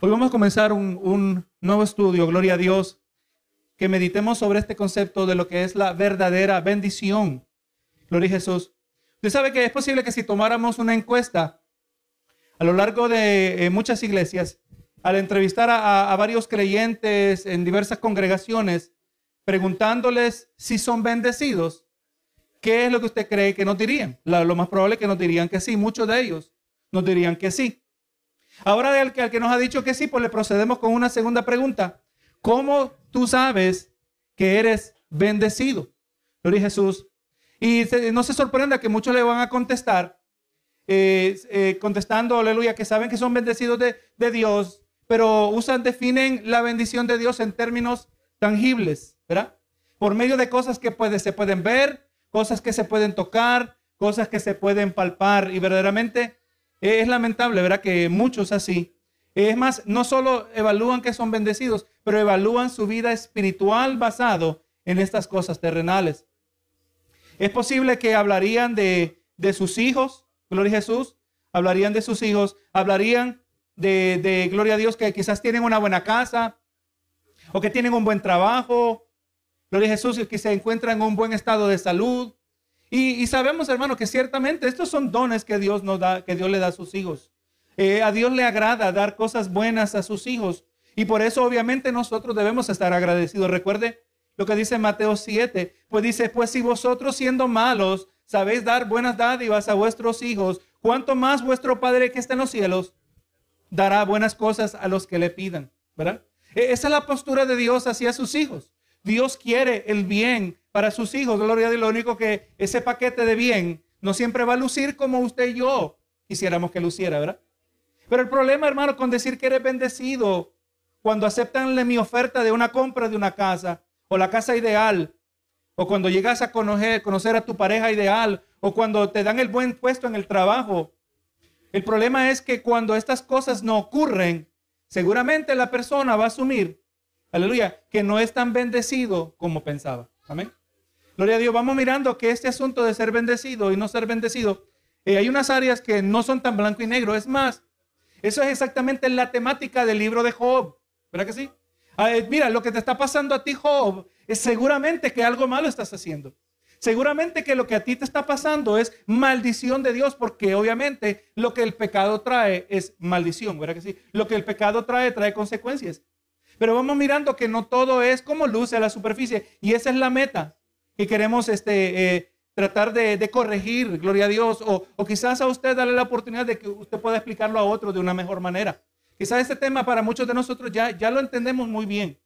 Hoy vamos a comenzar un, nuevo estudio, gloria a Dios, que meditemos sobre este concepto de lo que es la verdadera bendición. Gloria a Jesús. Usted sabe que es posible que si tomáramos una encuesta a lo largo de eh, muchas iglesias, al entrevistar a, varios creyentes en diversas congregaciones, preguntándoles si son bendecidos, ¿qué es lo que usted cree que nos dirían? Lo más probable es que nos dirían que sí, muchos de ellos nos dirían que sí. Ahora al que, al que nos ha dicho que sí, pues le procedemos con una segunda pregunta. ¿Cómo tú sabes que eres bendecido? Gloria Jesús. Y no se sorprenda que muchos le van a contestar, eh, eh, contestando, aleluya, que saben que son bendecidos de, Dios, pero usan, definen la bendición de Dios en términos tangibles, ¿verdad? Por medio de cosas que se pueden ver, cosas que se pueden tocar, cosas que se pueden palpar. Y verdaderamente es lamentable, ¿verdad? Que muchos así. Es más, no solo evalúan que son bendecidos, pero evalúan su vida espiritual basado en estas cosas terrenales. Es posible que hablarían de, de sus hijos, gloria a Jesús, hablarían de sus hijos, hablarían de, de, gloria a Dios, que quizás tienen una buena casa o que tienen un buen trabajo, gloria a Jesús, que se encuentran en un buen estado de salud. Y, sabemos, hermano, que ciertamente estos son dones que Dios nos da, que Dios le da a sus hijos. Eh, a Dios le agrada dar cosas buenas a sus hijos. Y por eso, obviamente, nosotros debemos estar agradecidos. Recuerde lo que dice Mateo 7, pues dice, pues si vosotros siendo malos sabéis dar buenas dádivas a vuestros hijos, ¿cuánto más vuestro Padre que está en los cielos dará buenas cosas a los que le pidan? ¿Verdad? E, esa es la postura de Dios hacia sus hijos. Dios quiere el bien para sus hijos. Gloria a Dios. Lo único que ese paquete de bien no siempre va a lucir como usted y yo quisiéramos que luciera, ¿verdad? Pero el problema, hermano, con decir que eres bendecido cuando aceptan mi oferta de una compra de una casa, o la casa ideal, o cuando llegas a conocer, conocer a tu pareja ideal, o cuando te dan el buen puesto en el trabajo. El problema es que cuando estas cosas no ocurren, seguramente la persona va a asumir, aleluya, que no es tan bendecido como pensaba. Amén. Gloria a Dios, vamos mirando que este asunto de ser bendecido y no ser bendecido, eh, hay unas áreas que no son tan blanco y negro. Es más, eso es exactamente la temática del libro de Job. ¿Verdad que sí? mira, lo que te está pasando a ti, Job, es seguramente que algo malo estás haciendo. Seguramente que lo que a ti te está pasando es maldición de Dios, porque obviamente lo que el pecado trae es maldición, ¿verdad que sí? Lo que el pecado trae trae consecuencias. Pero vamos mirando que no todo es como luce a la superficie, y esa es la meta que queremos este, eh, tratar de, corregir, gloria a Dios, o, quizás a usted darle la oportunidad de que usted pueda explicarlo a otro de una mejor manera. Quizás este tema para muchos de nosotros ya, ya lo entendemos muy bien.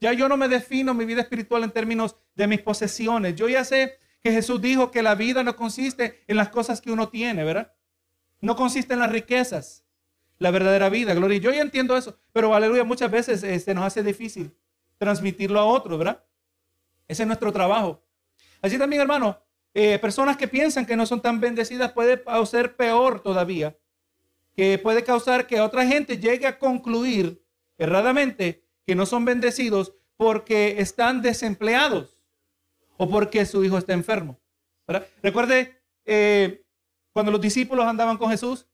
Ya yo no me defino mi vida espiritual en términos de mis posesiones. Yo ya sé que Jesús dijo que la vida no consiste en las cosas que uno tiene, ¿verdad? No consiste en las riquezas, la verdadera vida, gloria. Yo ya entiendo eso, pero aleluya, muchas veces se este, nos hace difícil transmitirlo a otros, ¿verdad? Ese es nuestro trabajo. Así también, hermano, eh, personas que piensan que no son tan bendecidas puede ser peor todavía que puede causar que otra gente llegue a concluir erradamente que no son bendecidos porque están desempleados o porque su hijo está enfermo. Recuerde eh, cuando los discípulos andaban con Jesús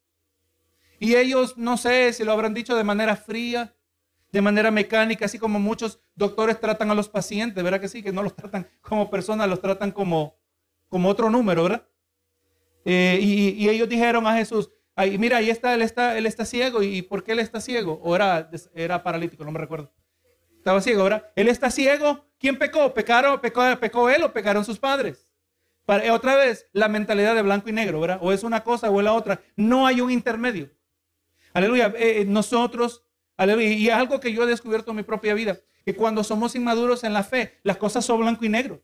y ellos, no sé si lo habrán dicho de manera fría, de manera mecánica, así como muchos doctores tratan a los pacientes, ¿verdad que sí? Que no los tratan como personas, los tratan como, como otro número, ¿verdad? Eh, y, ellos dijeron a Jesús, Ahí, mira, ahí está él, está, ciego. ¿Y por qué él está ciego? O era, era paralítico, no me recuerdo. Estaba ciego, ¿verdad? Él está ciego. ¿Quién pecó? ¿Pecaron, pecó, pecó él o pecaron sus padres? Para, eh, otra vez, la mentalidad de blanco y negro, ¿verdad? O es una cosa o es la otra. No hay un intermedio. Aleluya. Eh, nosotros, Y es algo que yo he descubierto en mi propia vida. Que cuando somos inmaduros en la fe, las cosas son blanco y negro.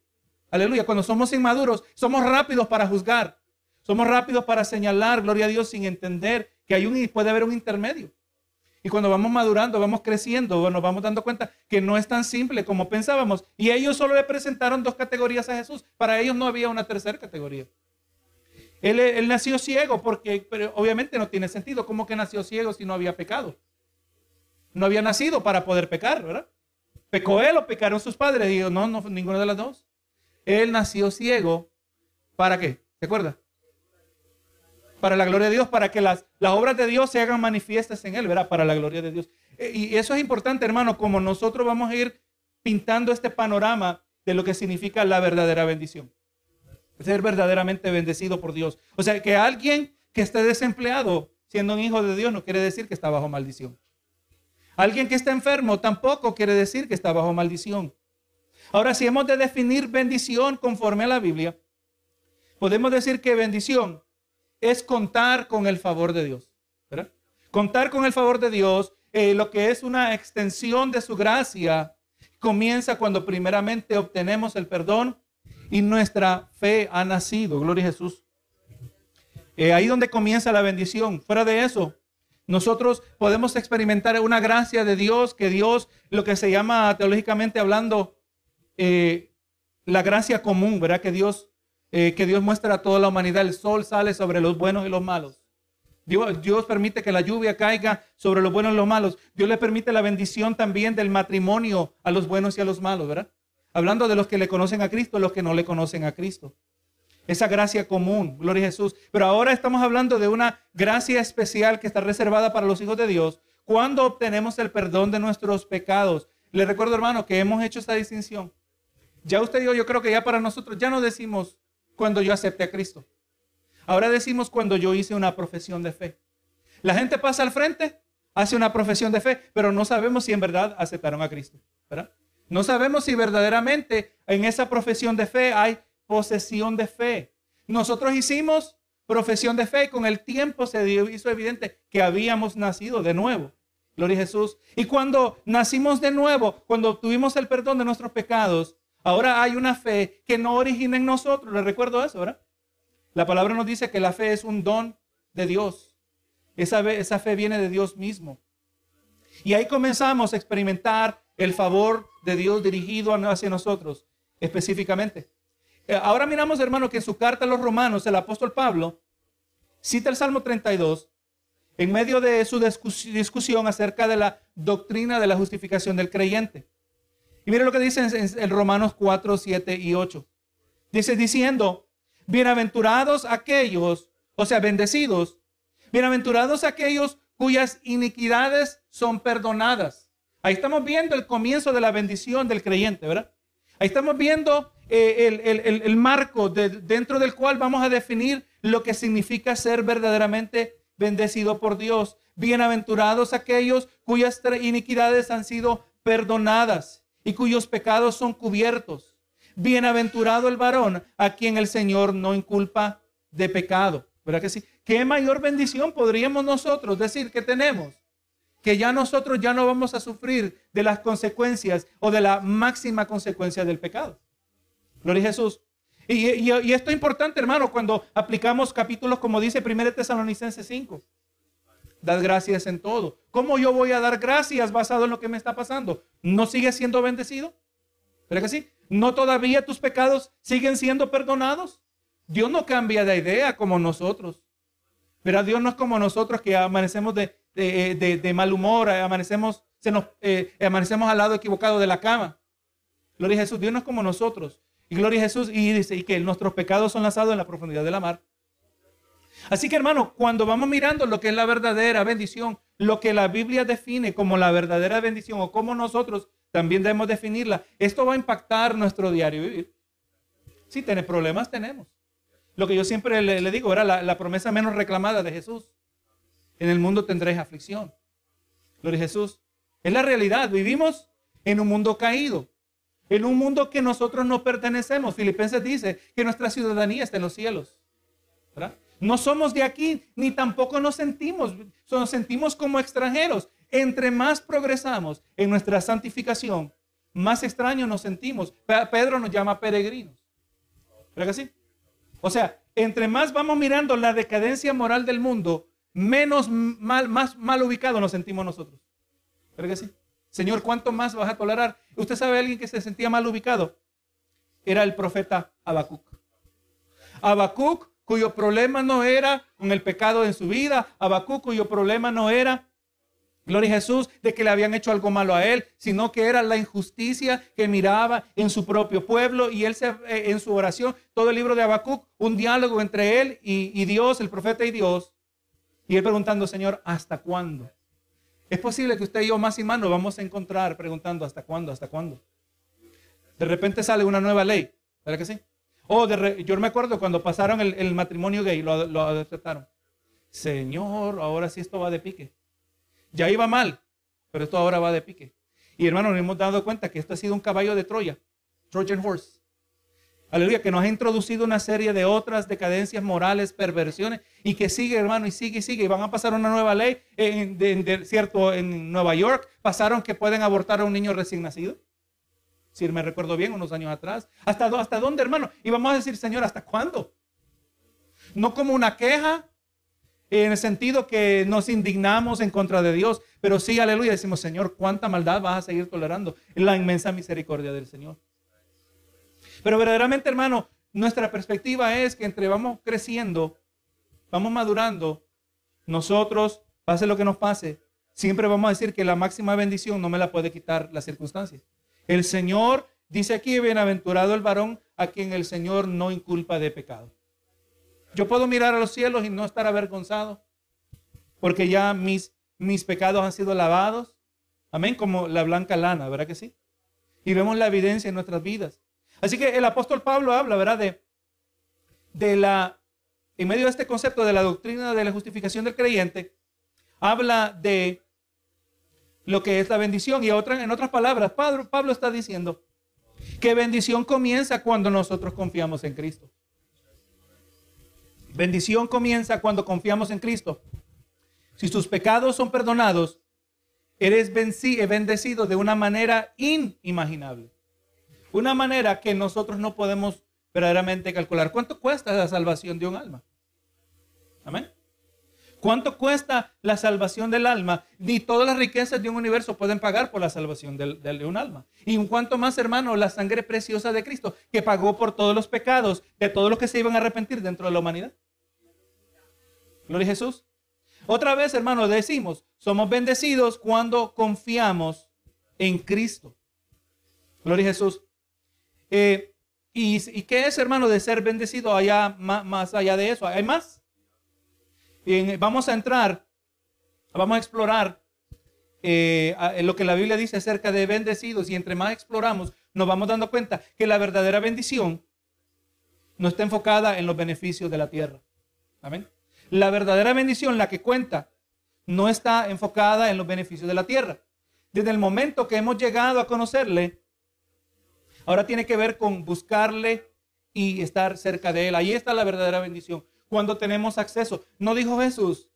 Aleluya. Cuando somos inmaduros, somos rápidos para juzgar. Somos rápidos para señalar, gloria a Dios, sin entender que hay un, puede haber un intermedio. Y cuando vamos madurando, vamos creciendo, nos vamos dando cuenta que no es tan simple como pensábamos. Y ellos solo le presentaron dos categorías a Jesús. Para ellos no había una tercera categoría. Él, nació ciego porque pero obviamente no tiene sentido. ¿Cómo que nació ciego si no había pecado? No había nacido para poder pecar, ¿verdad? ¿Pecó él o pecaron sus padres? Digo, no, no, ninguna de las dos. Él nació ciego. ¿Para qué? ¿Se acuerda? para la gloria de Dios, para que las, las obras de Dios se hagan manifiestas en él, ¿verdad? Para la gloria de Dios. Eh, y eso es importante, hermano, como nosotros vamos a ir pintando este panorama de lo que significa la verdadera bendición. Ser verdaderamente bendecido por Dios. O sea, que alguien que esté desempleado siendo un hijo de Dios no quiere decir que está bajo maldición. Alguien que está enfermo tampoco quiere decir que está bajo maldición. Ahora, si hemos de definir bendición conforme a la Biblia, podemos decir que bendición es contar con el favor de Dios. Contar con el favor de Dios, eh, lo que es una extensión de su gracia, comienza cuando primeramente obtenemos el perdón y nuestra fe ha nacido. Gloria a Jesús. Eh, ahí donde comienza la bendición. Fuera de eso, nosotros podemos experimentar una gracia de Dios, que Dios, lo que se llama teológicamente hablando, eh, la gracia común, ¿verdad? Que Dios, eh, que Dios muestra a toda la humanidad. El sol sale sobre los buenos y los malos. Dios, Dios, permite que la lluvia caiga sobre los buenos y los malos. Dios le permite la bendición también del matrimonio a los buenos y a los malos, ¿verdad? Hablando de los que le conocen a Cristo, los que no le conocen a Cristo. Esa gracia común, gloria a Jesús. Pero ahora estamos hablando de una gracia especial que está reservada para los hijos de Dios cuando obtenemos el perdón de nuestros pecados. Le recuerdo, hermano, que hemos hecho esta distinción. Ya usted y yo, yo creo que ya para nosotros ya no decimos cuando yo acepté a Cristo. Ahora decimos cuando yo hice una profesión de fe. La gente pasa al frente, hace una profesión de fe, pero no sabemos si en verdad aceptaron a Cristo. No sabemos si verdaderamente en esa profesión de fe hay posesión de fe. Nosotros hicimos profesión de fe y con el tiempo se hizo evidente que habíamos nacido de nuevo. Gloria a Jesús. Y cuando nacimos de nuevo, cuando obtuvimos el perdón de nuestros pecados, ahora hay una fe que no origina en nosotros. Le recuerdo eso, ¿verdad? La palabra nos dice que la fe es un don de Dios. Esa, esa fe viene de Dios mismo. Y ahí comenzamos a experimentar el favor de Dios dirigido hacia nosotros específicamente. Eh, ahora miramos, hermano, que en su carta a los romanos, el apóstol Pablo cita el Salmo 32 en medio de su discusión acerca de la doctrina de la justificación del creyente. Y mire lo que dice en, Romanos 4, 7 y 8. Dice diciendo, bienaventurados aquellos, o sea, bendecidos, bienaventurados aquellos cuyas iniquidades son perdonadas. Ahí estamos viendo el comienzo de la bendición del creyente, ¿verdad? Ahí estamos viendo eh, el, marco dentro del cual vamos a definir lo que significa ser verdaderamente bendecido por Dios. Bienaventurados aquellos cuyas iniquidades han sido perdonadas y cuyos pecados son cubiertos. Bienaventurado el varón a quien el Señor no inculpa de pecado. ¿Verdad que sí? ¿Qué mayor bendición podríamos nosotros decir que tenemos? Que ya nosotros ya no vamos a sufrir de las consecuencias o de la máxima consecuencia del pecado. Gloria a Jesús. Y, esto es importante, hermano, cuando aplicamos capítulos como dice 1 Tesalonicenses 5. Dad gracias en todo. ¿Cómo yo voy a dar gracias basado en lo que me está pasando? ¿No sigues siendo bendecido? ¿Verdad que sí? ¿No todavía tus pecados siguen siendo perdonados? Dios no cambia de idea como nosotros. Pero Dios no es como nosotros que amanecemos de, de, mal humor, amanecemos, se nos, eh, amanecemos al lado equivocado de la cama. Gloria a Jesús. Dios no es como nosotros. Y gloria a Jesús. Y dice y que nuestros pecados son lanzados en la profundidad de la mar. Así que hermano, cuando vamos mirando lo que es la verdadera bendición, lo que la Biblia define como la verdadera bendición o como nosotros también debemos definirla, esto va a impactar nuestro diario vivir. Si tiene problemas, tenemos. Lo que yo siempre le, digo era la, la, promesa menos reclamada de Jesús. En el mundo tendréis aflicción. Gloria a Jesús. Es la realidad. Vivimos en un mundo caído en un mundo que nosotros no pertenecemos. Filipenses dice que nuestra ciudadanía está en los cielos. No somos de aquí, ni tampoco nos sentimos, nos sentimos como extranjeros. Entre más progresamos en nuestra santificación, más extraños nos sentimos. Pedro nos llama peregrinos. ¿Verdad que sí? O sea, entre más vamos mirando la decadencia moral del mundo, menos mal, más mal ubicados nos sentimos nosotros. ¿Verdad que sí? Señor, ¿cuánto más vas a tolerar? ¿Usted sabe alguien que se sentía mal ubicado? Era el profeta Habacuc. Habacuc, cuyo problema no era con el pecado en su vida, Habacuc, cuyo problema no era Gloria a Jesús, de que le habían hecho algo malo a él, sino que era la injusticia que miraba en su propio pueblo y él eh, en su oración, todo el libro de Habacuc, un diálogo entre él y Dios, el profeta y Dios, y él preguntando, Señor, ¿hasta cuándo? Es posible que usted y yo más y vamos a encontrar preguntando, ¿hasta cuándo? ¿Hasta cuándo? De repente sale una nueva ley, ¿verdad que sí? O de yo me acuerdo cuando pasaron el, matrimonio gay, lo, lo aceptaron. Señor, ahora sí esto va de pique. Ya iba mal, pero esto ahora va de pique. Y hermano, nos hemos dado cuenta que esto ha sido un caballo de Troya, Trojan Horse. Aleluya, que nos ha introducido una serie de otras decadencias morales, perversiones, y que sigue, hermano, y sigue y sigue. Y van a pasar una nueva ley, en, cierto, en Nueva York, pasaron que pueden abortar a un niño recién nacido. Si me recuerdo bien, unos años atrás. ¿Hasta, ¿Hasta dónde, hermano? Y vamos a decir, Señor, ¿hasta cuándo? No como una queja, en el sentido que nos indignamos en contra de Dios, pero sí, aleluya, decimos, Señor, ¿cuánta maldad vas a seguir tolerando? La inmensa misericordia del Señor. Pero verdaderamente, hermano, nuestra perspectiva es que entre vamos creciendo, vamos madurando, nosotros, pase lo que nos pase, siempre vamos a decir que la máxima bendición no me la puede quitar las circunstancias. El Señor dice aquí, bienaventurado el varón a quien el Señor no inculpa de pecado. Yo puedo mirar a los cielos y no estar avergonzado, porque ya mis, mis pecados han sido lavados. Amén, como la blanca lana, ¿verdad que sí? Y vemos la evidencia en nuestras vidas. Así que el apóstol Pablo habla, ¿verdad? De, de la, en medio de este concepto de la doctrina de la justificación del creyente, habla de lo que es la bendición. Y otra, en otras palabras, Pablo, Pablo está diciendo que bendición comienza cuando nosotros confiamos en Cristo. Bendición comienza cuando confiamos en Cristo. Si tus pecados son perdonados, eres bendecido de una manera inimaginable. Una manera que nosotros no podemos verdaderamente calcular. ¿Cuánto cuesta la salvación de un alma? Amén. ¿Cuánto cuesta la salvación del alma? Ni todas las riquezas de un universo pueden pagar por la salvación de, un alma. Y un cuanto más, hermano, la sangre preciosa de Cristo, que pagó por todos los pecados de todos los que se iban a arrepentir dentro de la humanidad. Gloria a Jesús. Otra vez, hermano, decimos, somos bendecidos cuando confiamos en Cristo. Gloria a Jesús. Eh, y, qué es, hermano, de ser bendecido allá más, allá de eso? ¿Hay más? vamos a entrar, vamos a explorar eh, lo que la Biblia dice acerca de bendecidos y entre más exploramos, nos vamos dando cuenta que la verdadera bendición no está enfocada en los beneficios de la tierra. Amén. La verdadera bendición, la que cuenta, no está enfocada en los beneficios de la tierra. Desde el momento que hemos llegado a conocerle, Ahora tiene que ver con buscarle y estar cerca de Él. Ahí está la verdadera bendición. Cuando tenemos acceso. No dijo Jesús,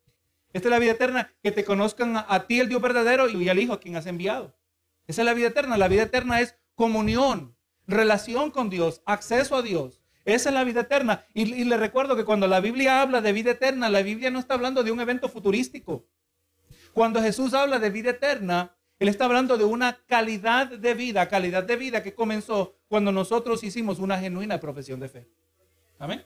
esta es la vida eterna, que te conozcan a, ti el Dios verdadero y al Hijo a quien has enviado. Esa es la vida eterna. La vida eterna es comunión, relación con Dios, acceso a Dios. Esa es la vida eterna. Y, le recuerdo que cuando la Biblia habla de vida eterna, la Biblia no está hablando de un evento futurístico. Cuando Jesús habla de vida eterna, él está hablando de una calidad de vida, calidad de vida que comenzó cuando nosotros hicimos una genuina profesión de fe. Amén.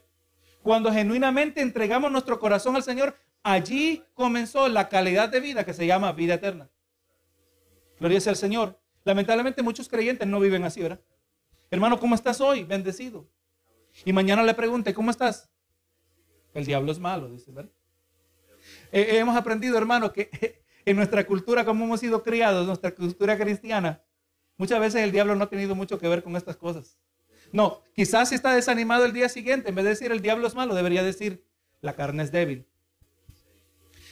Cuando genuinamente entregamos nuestro corazón al Señor, allí comenzó la calidad de vida que se llama vida eterna. Gloria sea al Señor. Lamentablemente muchos creyentes no viven así, ¿verdad? Hermano, ¿cómo estás hoy? Bendecido. Y mañana le pregunte, ¿cómo estás? El diablo es malo, dice, ¿verdad? Eh, hemos aprendido, hermano, que en nuestra cultura, como hemos sido criados, nuestra cultura cristiana, muchas veces el diablo no ha tenido mucho que ver con estas cosas. No, quizás si está desanimado el día siguiente, en vez de decir el diablo es malo, debería decir la carne es débil.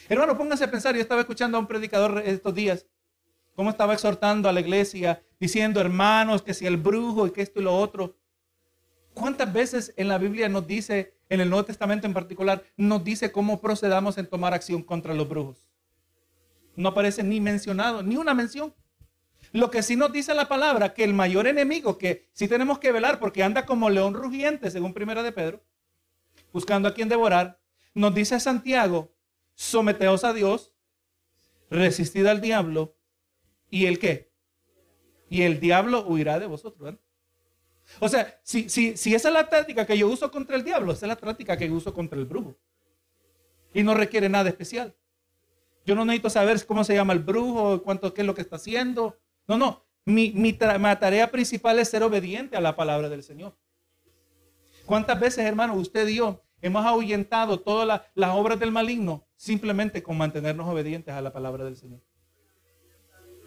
Hermano, póngase a pensar, yo estaba escuchando a un predicador estos días, cómo estaba exhortando a la iglesia, diciendo, hermanos, que si el brujo y que esto y lo otro. ¿Cuántas veces en la Biblia nos dice, en el Nuevo Testamento en particular, nos dice cómo procedamos en tomar acción contra los brujos? No aparece ni mencionado, ni una mención. Lo que sí nos dice la palabra, que el mayor enemigo que sí tenemos que velar porque anda como león rugiente, según primera de Pedro, buscando a quien devorar, nos dice Santiago, someteos a Dios, resistid al diablo, ¿y el qué? Y el diablo huirá de vosotros. O sea, si, si, si esa es la táctica que yo uso contra el diablo, esa es la táctica que yo uso contra el brujo. Y no requiere nada especial. Yo no necesito saber cómo se llama el brujo, cuánto, es lo que está haciendo. No, no. Mi, mi, tarea principal es ser obediente a la palabra del Señor. ¿Cuántas veces, hermano, usted y yo hemos ahuyentado todas las obras del maligno simplemente con mantenernos obedientes a la palabra del Señor?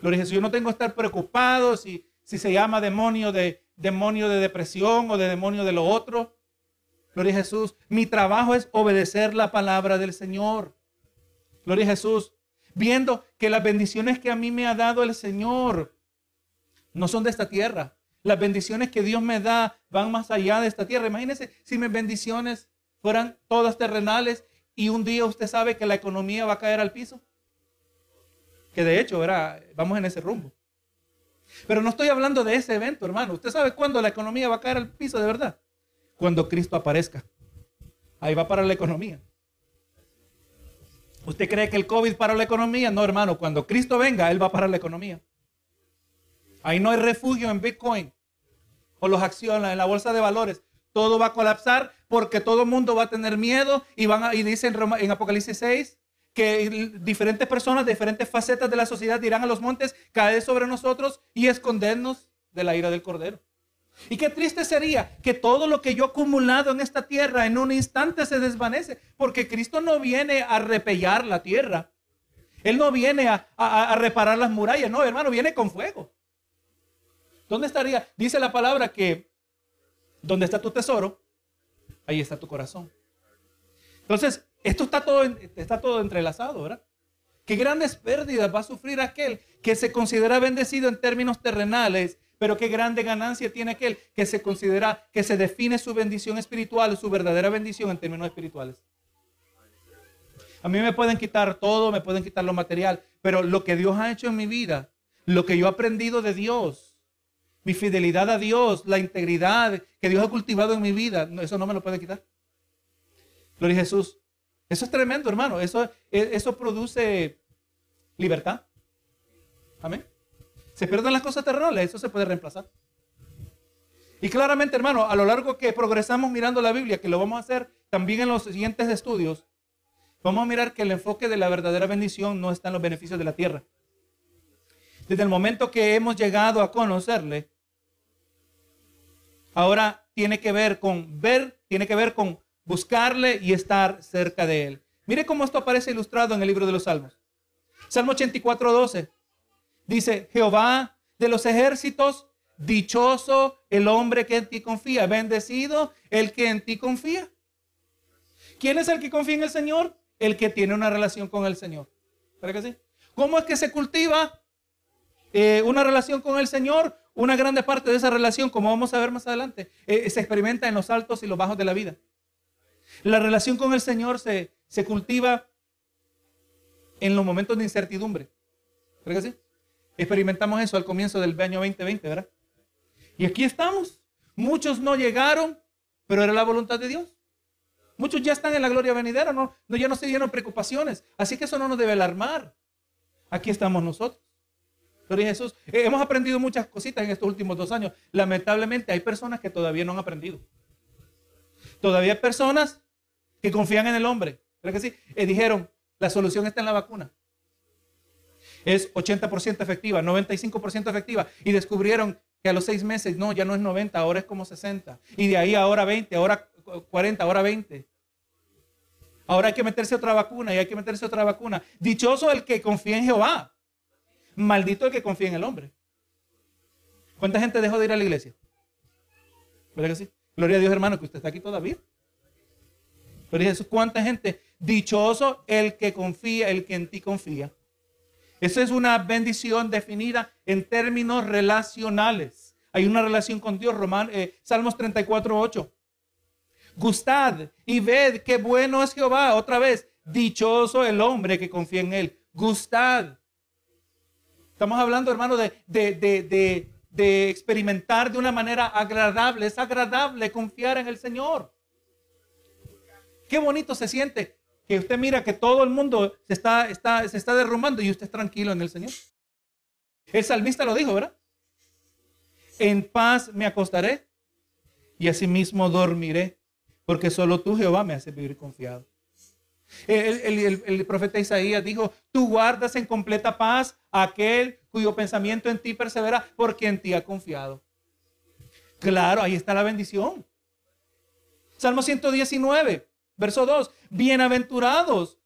A Jesús. Yo no tengo que estar preocupado si, si se llama demonio de, demonio de depresión o de demonio de lo otro. Gloria a Jesús. Mi trabajo es obedecer la palabra del Señor. Gloria a Jesús. Viendo que las bendiciones que a mí me ha dado el Señor no son de esta tierra. Las bendiciones que Dios me da van más allá de esta tierra. Imagínense si mis bendiciones fueran todas terrenales y un día usted sabe que la economía va a caer al piso. Que de hecho, era, vamos en ese rumbo. Pero no estoy hablando de ese evento, hermano. Usted sabe cuándo la economía va a caer al piso de verdad. Cuando Cristo aparezca. Ahí va para la economía. ¿Usted cree que el COVID para la economía? No, hermano. Cuando Cristo venga, Él va para la economía. Ahí no hay refugio en Bitcoin o las acciones en la bolsa de valores. Todo va a colapsar porque todo el mundo va a tener miedo y van a, y dice en, en Apocalipsis 6 que diferentes personas diferentes facetas de la sociedad irán a los montes, caer sobre nosotros y escondernos de la ira del Cordero. Y qué triste sería que todo lo que yo he acumulado en esta tierra en un instante se desvanece, porque Cristo no viene a repellar la tierra. Él no viene a, reparar las murallas, no, hermano, viene con fuego. ¿Dónde estaría? Dice la palabra que donde está tu tesoro, ahí está tu corazón. Entonces, esto está todo, está todo entrelazado, ¿verdad? Qué grandes pérdidas va a sufrir aquel que se considera bendecido en términos terrenales, pero qué grande ganancia tiene aquel que se considera, que se define su bendición espiritual, su verdadera bendición en términos espirituales. A mí me pueden quitar todo, me pueden quitar lo material, pero lo que Dios ha hecho en mi vida, lo que yo he aprendido de Dios, mi fidelidad a Dios, la integridad que Dios ha cultivado en mi vida, eso no me lo puede quitar. Gloria a Jesús. Eso es tremendo, hermano. Eso, e, eso produce libertad. Amén. Se pierden las cosas terrenales, eso se puede reemplazar. Y claramente, hermano, a lo largo que progresamos mirando la Biblia, que lo vamos a hacer también en los siguientes estudios, vamos a mirar que el enfoque de la verdadera bendición no está en los beneficios de la tierra. Desde el momento que hemos llegado a conocerle, ahora tiene que ver con ver, tiene que ver con buscarle y estar cerca de él. Mire cómo esto aparece ilustrado en el libro de los Salmos. Salmo 84, 12. Dice, Jehová de los ejércitos, dichoso el hombre que en ti confía, bendecido el que en ti confía. ¿Quién es el que confía en el Señor? El que tiene una relación con el Señor. ¿Para que sí? ¿Cómo es que se cultiva eh, una relación con el Señor? Una grande parte de esa relación, como vamos a ver más adelante, eh, se experimenta en los altos y los bajos de la vida. La relación con el Señor se, se cultiva en los momentos de incertidumbre. ¿Verdad que sí? Experimentamos eso al comienzo del año 2020, ¿verdad? Y aquí estamos. Muchos no llegaron, pero era la voluntad de Dios. Muchos ya están en la gloria venidera, no, no ya no se dieron preocupaciones. Así que eso no nos debe alarmar. Aquí estamos nosotros. Pero Jesús, eh, hemos aprendido muchas cositas en estos últimos dos años. Lamentablemente hay personas que todavía no han aprendido. Todavía hay personas que confían en el hombre. ¿Verdad que sí? Y dijeron, la solución está en la vacuna. Es 80% efectiva, 95% efectiva. Y descubrieron que a los seis meses, no, ya no es 90, ahora es como 60. Y de ahí ahora 20, ahora 40, ahora 20. Ahora hay que meterse otra vacuna y hay que meterse otra vacuna. Dichoso el que confía en Jehová. Maldito el que confía en el hombre. ¿Cuánta gente dejó de ir a la iglesia? ¿Verdad que sí? Gloria a Dios, hermano, que usted está aquí todavía. Pero Jesús, ¿cuánta gente? Dichoso el que confía, el que en ti confía. Esa es una bendición definida en términos relacionales. Hay una relación con Dios, Roman, eh, Salmos 34, 8. Gustad y ved qué bueno es Jehová. Otra vez, dichoso el hombre que confía en él. Gustad. Estamos hablando, hermano, de, de, de, de experimentar de una manera agradable. Es agradable confiar en el Señor. Qué bonito se siente que usted mira que todo el mundo se está, se está derrumbando y usted es tranquilo en el Señor. El salmista lo dijo, ¿verdad? En paz me acostaré y asimismo dormiré, porque solo tú, Jehová, me haces vivir confiado. El, profeta Isaías dijo, tú guardas en completa paz aquel cuyo pensamiento en ti persevera porque en ti ha confiado. Claro, ahí está la bendición. Salmo 119, verso 2. Bienaventurados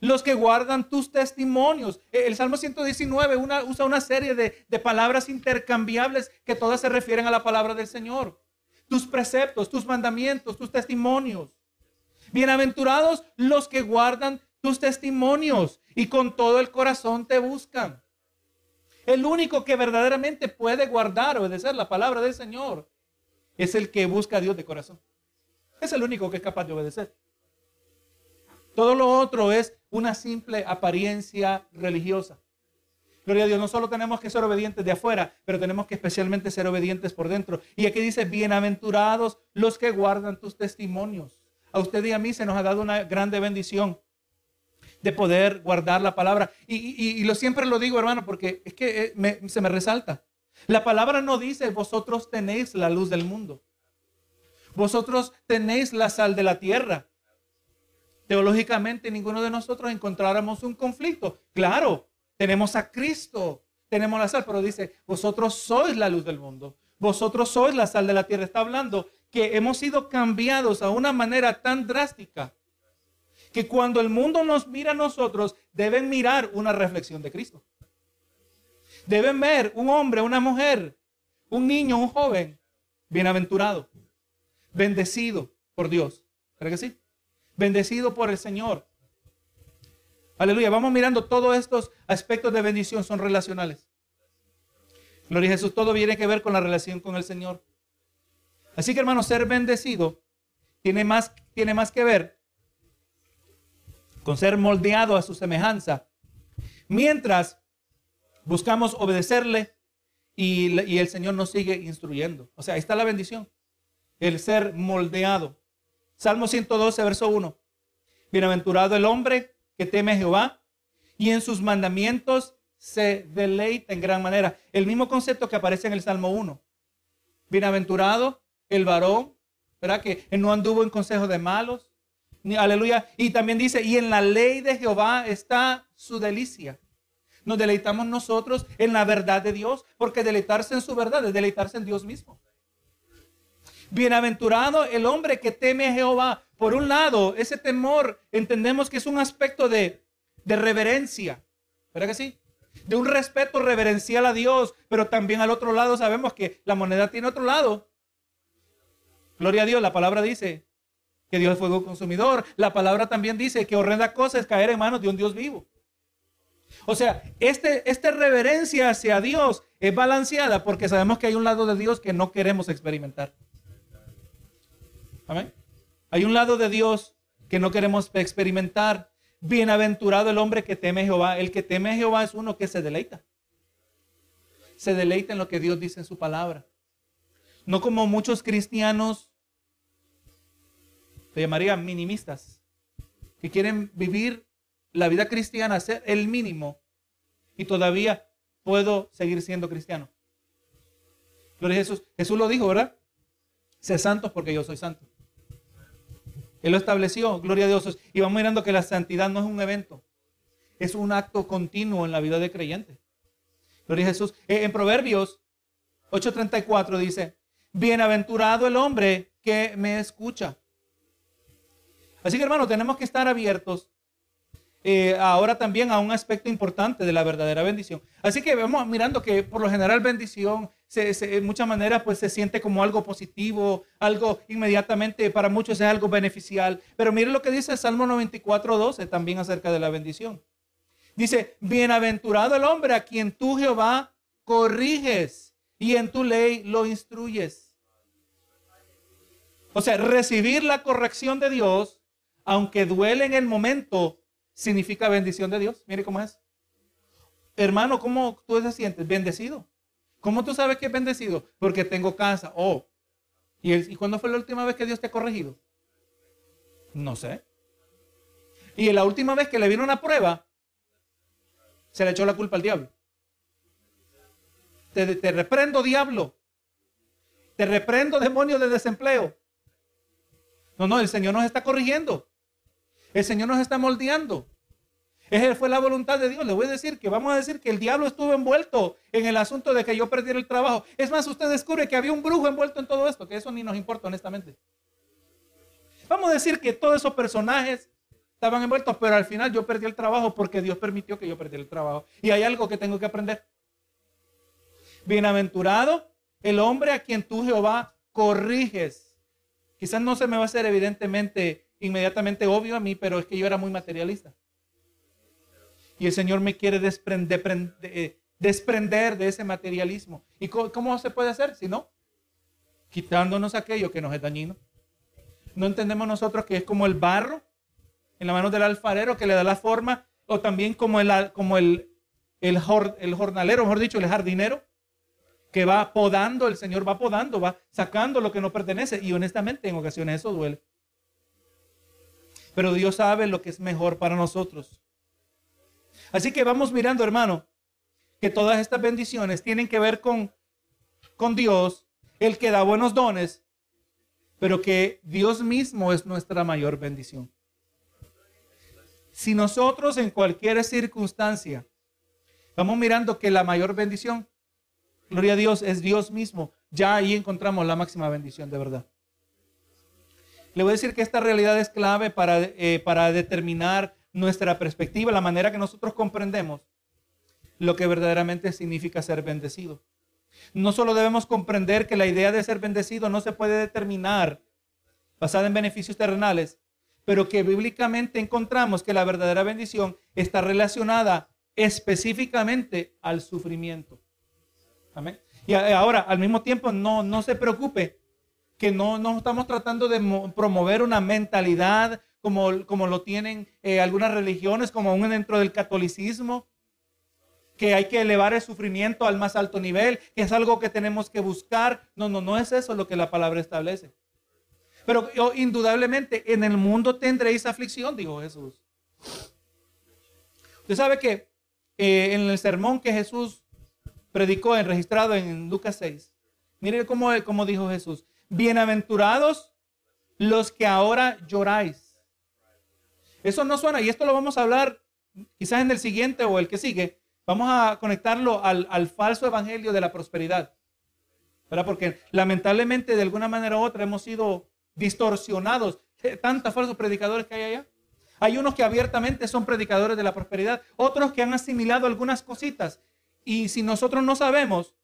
los que guardan tus testimonios. El Salmo 119 usa una serie de, de palabras intercambiables que todas se refieren a la palabra del Señor. Tus preceptos, tus mandamientos, tus testimonios. Bienaventurados los que guardan tus testimonios y con todo el corazón te buscan. El único que verdaderamente puede guardar, obedecer la palabra del Señor, es el que busca a Dios de corazón. Es el único que es capaz de obedecer. Todo lo otro es una simple apariencia religiosa. Gloria a Dios, no solo tenemos que ser obedientes de afuera, pero tenemos que especialmente ser obedientes por dentro. Y aquí dice, bienaventurados los que guardan tus testimonios. A usted y a mí se nos ha dado una grande bendición de poder guardar la palabra. Y, lo siempre lo digo, hermano, porque es que eh, se me resalta. La palabra no dice, vosotros tenéis la luz del mundo. Vosotros tenéis la sal de la tierra. Teológicamente, ninguno de nosotros encontráramos un conflicto. Claro, tenemos a Cristo, tenemos la sal, pero dice, vosotros sois la luz del mundo. Vosotros sois la sal de la tierra. Está hablando que hemos sido cambiados a una manera tan drástica que cuando el mundo nos mira a nosotros, deben mirar una reflexión de Cristo. Deben ver un hombre, una mujer, un niño, un joven, bienaventurado, bendecido por Dios. ¿Verdad que sí? Bendecido por el Señor. Aleluya. Vamos mirando todos estos aspectos de bendición son relacionales. Gloria a Jesús. Todo tiene que ver con la relación con el Señor. Así que hermano, ser bendecido tiene más, tiene más que ver con ser moldeado a su semejanza. Mientras buscamos obedecerle y, y, el Señor nos sigue instruyendo. O sea, ahí está la bendición. El ser moldeado. Salmo 112, verso 1. Bienaventurado el hombre que teme a Jehová y en sus mandamientos se deleita en gran manera. El mismo concepto que aparece en el Salmo 1. Bienaventurado el varón, ¿verdad? Que no anduvo en consejo de malos. Aleluya. Y también dice, y en la ley de Jehová está su delicia. Nos deleitamos nosotros en la verdad de Dios, porque deleitarse en su verdad es deleitarse en Dios mismo. Bienaventurado el hombre que teme a Jehová. Por un lado, ese temor entendemos que es un aspecto de, de reverencia. ¿Verdad que sí? De un respeto reverencial a Dios, pero también al otro lado sabemos que la moneda tiene otro lado. Gloria a Dios, la palabra dice que Dios es fuego consumidor. La palabra también dice que horrenda cosa es caer en manos de un Dios vivo. O sea, este, esta reverencia hacia Dios es balanceada porque sabemos que hay un lado de Dios que no queremos experimentar. Amén. Hay un lado de Dios que no queremos experimentar. Bienaventurado el hombre que teme a Jehová. El que teme a Jehová es uno que se deleita. Se deleita en lo que Dios dice en su palabra. No como muchos cristianos se llamaría minimistas, que quieren vivir la vida cristiana, hacer el mínimo y todavía puedo seguir siendo cristiano. Gloria a Jesús. Jesús lo dijo, ¿verdad? Sé santos porque yo soy santo. Él lo estableció, gloria a Dios. Y vamos mirando que la santidad no es un evento, es un acto continuo en la vida de creyente. Gloria a Jesús. Eh, en Proverbios 8:34 dice, bienaventurado el hombre que me escucha. Así que hermano, tenemos que estar abiertos eh, ahora también a un aspecto importante de la verdadera bendición. Así que vamos mirando que por lo general bendición se, en muchas maneras pues se siente como algo positivo, algo inmediatamente para muchos es algo beneficial. Pero mire lo que dice el Salmo 94, 12 también acerca de la bendición. Dice, bienaventurado el hombre a quien tú Jehová corriges y en tu ley lo instruyes. O sea, recibir la corrección de Dios aunque duele en el momento, significa bendición de Dios. Mire cómo es. Hermano, ¿cómo tú te sientes? Bendecido. ¿Cómo tú sabes que es bendecido? Porque tengo casa. Oh. ¿Y, ¿Y cuándo fue la última vez que Dios te ha corregido? No sé. Y la última vez que le vino una prueba, se le echó la culpa al diablo. Te, te reprendo, diablo. Te reprendo, demonio de desempleo. No, no, el Señor nos está corrigiendo. El Señor nos está moldeando. Esa fue la voluntad de Dios. Le voy a decir que vamos a decir que el diablo estuvo envuelto en el asunto de que yo perdiera el trabajo. Es más, usted descubre que había un brujo envuelto en todo esto, que eso ni nos importa honestamente. Vamos a decir que todos esos personajes estaban envueltos, pero al final yo perdí el trabajo porque Dios permitió que yo perdiera el trabajo. Y hay algo que tengo que aprender. Bienaventurado el hombre a quien tú Jehová corriges. Quizás no se me va a hacer evidentemente inmediatamente obvio a mí, pero es que yo era muy materialista. Y el Señor me quiere desprender, eh, desprender de ese materialismo. ¿Y cómo, se puede hacer? Si no, quitándonos aquello que nos es dañino. No entendemos nosotros que es como el barro en la mano del alfarero que le da la forma, o también como el, el, el, el jornalero, mejor dicho, el jardinero, que va podando, el Señor va podando, va sacando lo que no pertenece. Y honestamente en ocasiones eso duele. Pero Dios sabe lo que es mejor para nosotros. Así que vamos mirando, hermano, que todas estas bendiciones tienen que ver con, con Dios, el que da buenos dones, pero que Dios mismo es nuestra mayor bendición. Si nosotros en cualquier circunstancia vamos mirando que la mayor bendición, gloria a Dios, es Dios mismo, ya ahí encontramos la máxima bendición de verdad. Le voy a decir que esta realidad es clave para, eh, para determinar nuestra perspectiva, la manera que nosotros comprendemos lo que verdaderamente significa ser bendecido. No solo debemos comprender que la idea de ser bendecido no se puede determinar basada en beneficios terrenales, pero que bíblicamente encontramos que la verdadera bendición está relacionada específicamente al sufrimiento. Amén. Y ahora, al mismo tiempo, no, no se preocupe que no, no estamos tratando de promover una mentalidad como, como lo tienen eh, algunas religiones, como aún dentro del catolicismo, que hay que elevar el sufrimiento al más alto nivel, que es algo que tenemos que buscar. No, no, no es eso lo que la palabra establece. Pero indudablemente en el mundo tendréis aflicción, dijo Jesús. Usted sabe que eh, en el sermón que Jesús predicó, en, registrado en Lucas 6, mire cómo, cómo dijo Jesús, bienaventurados los que ahora lloráis. Eso no suena, y esto lo vamos a hablar quizás en el siguiente o el que sigue. Vamos a conectarlo al, al falso evangelio de la prosperidad. ¿verdad? Porque lamentablemente de alguna manera u otra hemos sido distorsionados. Tantos falsos predicadores que hay allá. Hay unos que abiertamente son predicadores de la prosperidad, otros que han asimilado algunas cositas. Y si nosotros no sabemos,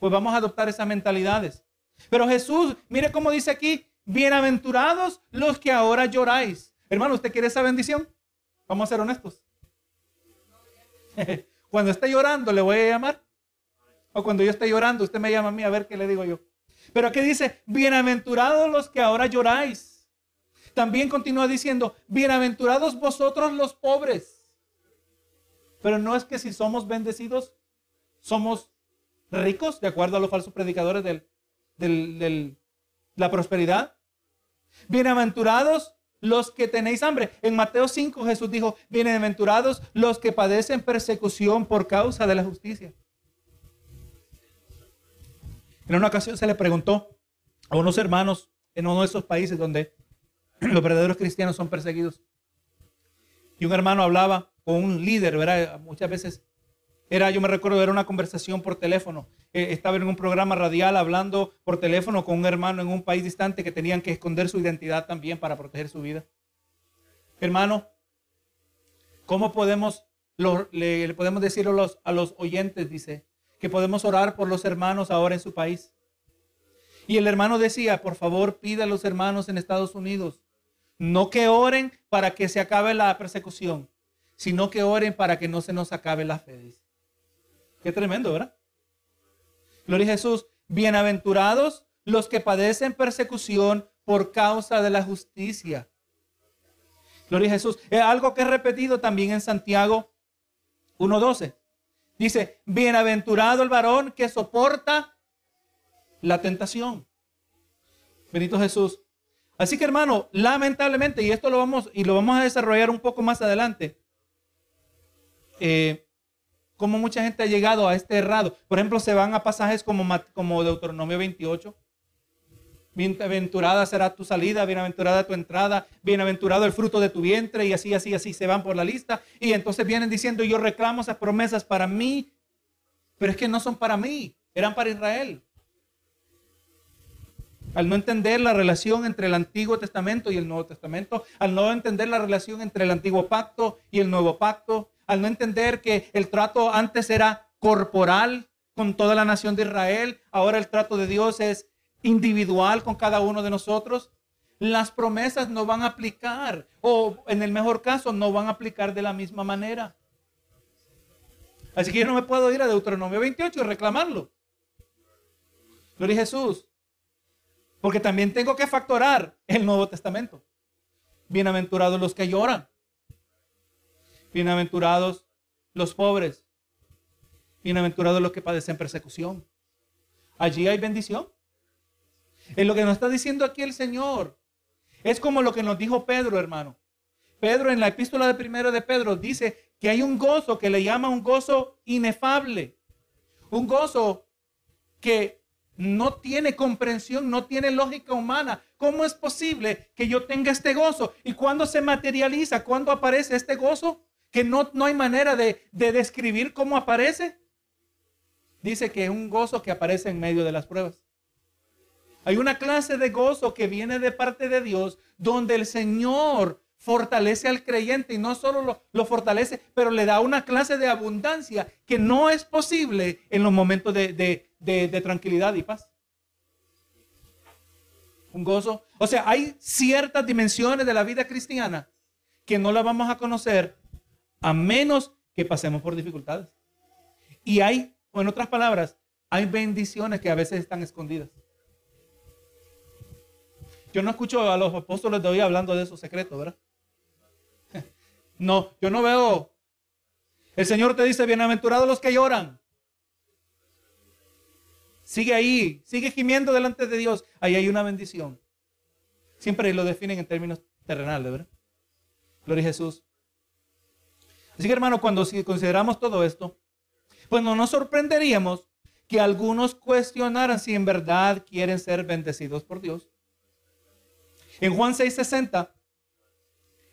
pues vamos a adoptar esas mentalidades. Pero Jesús, mire cómo dice aquí, bienaventurados los que ahora lloráis. Hermano, ¿usted quiere esa bendición? Vamos a ser honestos. Cuando esté llorando, le voy a llamar. O cuando yo esté llorando, usted me llama a mí a ver qué le digo yo. Pero aquí dice, bienaventurados los que ahora lloráis. También continúa diciendo, bienaventurados vosotros los pobres. Pero no es que si somos bendecidos, somos ricos, de acuerdo a los falsos predicadores de del, la prosperidad. Bienaventurados los que tenéis hambre. En Mateo 5 Jesús dijo, bienaventurados los que padecen persecución por causa de la justicia. En una ocasión se le preguntó a unos hermanos en uno de esos países donde los verdaderos cristianos son perseguidos. Y un hermano hablaba con un líder, ¿verdad? Muchas veces era, yo me recuerdo, era una conversación por teléfono. Eh, estaba en un programa radial hablando por teléfono con un hermano en un país distante que tenían que esconder su identidad también para proteger su vida. Hermano, ¿cómo podemos, le, podemos decir a los, a los oyentes, dice, que podemos orar por los hermanos ahora en su país. Y el hermano decía, por favor, pida a los hermanos en Estados Unidos, no que oren para que se acabe la persecución, sino que oren para que no se nos acabe la fe. Qué tremendo, ¿verdad? Gloria a Jesús. Bienaventurados los que padecen persecución por causa de la justicia. Gloria a Jesús. Es algo que he repetido también en Santiago 1.12. Dice, bienaventurado el varón que soporta la tentación. Benito Jesús. Así que hermano, lamentablemente, y esto lo vamos, y lo vamos a desarrollar un poco más adelante, eh, como mucha gente ha llegado a este errado. Por ejemplo, se van a pasajes como, como Deuteronomio 28, Bienaventurada será tu salida, bienaventurada tu entrada, bienaventurado el fruto de tu vientre y así, así, así se van por la lista. Y entonces vienen diciendo, yo reclamo esas promesas para mí, pero es que no son para mí, eran para Israel. Al no entender la relación entre el Antiguo Testamento y el Nuevo Testamento, al no entender la relación entre el Antiguo Pacto y el Nuevo Pacto, al no entender que el trato antes era corporal con toda la nación de Israel, ahora el trato de Dios es individual con cada uno de nosotros, las promesas no van a aplicar o en el mejor caso no van a aplicar de la misma manera. Así que yo no me puedo ir a Deuteronomio 28 y reclamarlo. Gloria a Jesús. Porque también tengo que factorar el Nuevo Testamento. Bienaventurados los que lloran. Bienaventurados los pobres. Bienaventurados los que padecen persecución. Allí hay bendición. Es lo que nos está diciendo aquí el Señor. Es como lo que nos dijo Pedro, hermano. Pedro en la epístola de primero de Pedro dice que hay un gozo que le llama un gozo inefable. Un gozo que no tiene comprensión, no tiene lógica humana. ¿Cómo es posible que yo tenga este gozo? ¿Y cuándo se materializa? ¿Cuándo aparece este gozo? Que no, no hay manera de, de describir cómo aparece. Dice que es un gozo que aparece en medio de las pruebas. Hay una clase de gozo que viene de parte de Dios donde el Señor fortalece al creyente y no solo lo, fortalece, pero le da una clase de abundancia que no es posible en los momentos de, de tranquilidad y paz. Un gozo. O sea, hay ciertas dimensiones de la vida cristiana que no la vamos a conocer a menos que pasemos por dificultades. Y hay, o en otras palabras, hay bendiciones que a veces están escondidas. Yo no escucho a los apóstoles de hoy hablando de esos secretos, ¿verdad? No, yo no veo. El Señor te dice, bienaventurados los que lloran. Sigue ahí, sigue gimiendo delante de Dios. Ahí hay una bendición. Siempre lo definen en términos terrenales, ¿verdad? Gloria a Jesús. Así que hermano, cuando consideramos todo esto, pues no nos sorprenderíamos que algunos cuestionaran si en verdad quieren ser bendecidos por Dios. En Juan 6:60,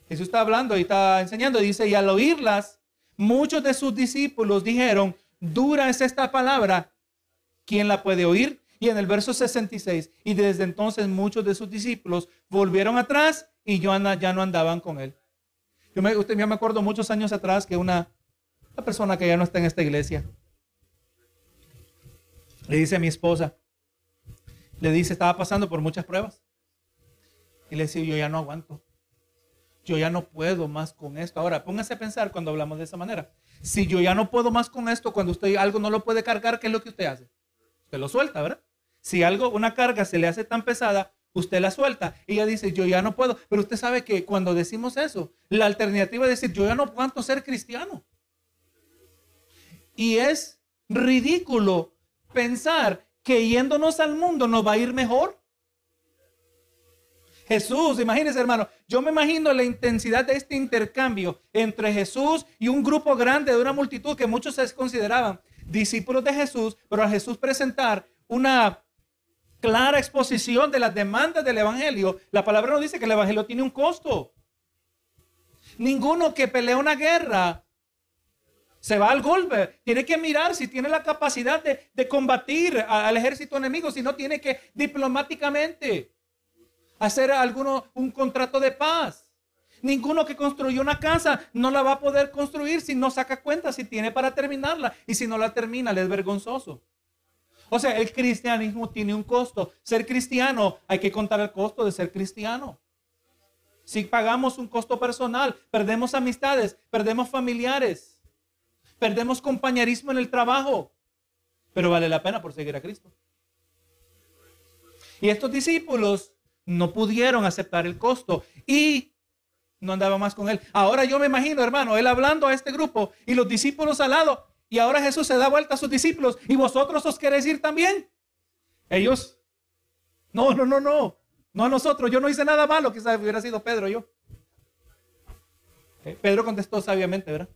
Jesús está hablando y está enseñando, dice, y al oírlas, muchos de sus discípulos dijeron, dura es esta palabra, ¿quién la puede oír? Y en el verso 66, y desde entonces muchos de sus discípulos volvieron atrás y ya no andaban con él. Yo me, usted, me acuerdo muchos años atrás que una, una persona que ya no está en esta iglesia, le dice a mi esposa, le dice, estaba pasando por muchas pruebas. Y le decía, yo ya no aguanto. Yo ya no puedo más con esto. Ahora, póngase a pensar cuando hablamos de esa manera. Si yo ya no puedo más con esto, cuando usted algo no lo puede cargar, ¿qué es lo que usted hace? Usted lo suelta, ¿verdad? Si algo, una carga se le hace tan pesada, usted la suelta. Y ella dice, yo ya no puedo. Pero usted sabe que cuando decimos eso, la alternativa es decir, yo ya no aguanto ser cristiano. Y es ridículo pensar que yéndonos al mundo nos va a ir mejor. Jesús, imagínense hermano, yo me imagino la intensidad de este intercambio entre Jesús y un grupo grande de una multitud que muchos se consideraban discípulos de Jesús, pero a Jesús presentar una clara exposición de las demandas del Evangelio, la palabra nos dice que el Evangelio tiene un costo. Ninguno que pelea una guerra se va al golpe. Tiene que mirar si tiene la capacidad de, de combatir al ejército enemigo, si no tiene que diplomáticamente hacer alguno un contrato de paz. Ninguno que construyó una casa no la va a poder construir si no saca cuenta, si tiene para terminarla. Y si no la termina, le es vergonzoso. O sea, el cristianismo tiene un costo. Ser cristiano, hay que contar el costo de ser cristiano. Si pagamos un costo personal, perdemos amistades, perdemos familiares, perdemos compañerismo en el trabajo. Pero vale la pena por seguir a Cristo. Y estos discípulos no pudieron aceptar el costo y no andaba más con él. Ahora yo me imagino, hermano, él hablando a este grupo y los discípulos al lado. Y ahora Jesús se da vuelta a sus discípulos y vosotros os queréis ir también. Ellos, no, no, no, no, no a nosotros. Yo no hice nada malo, quizás hubiera sido Pedro yo. Eh, Pedro contestó sabiamente, ¿verdad?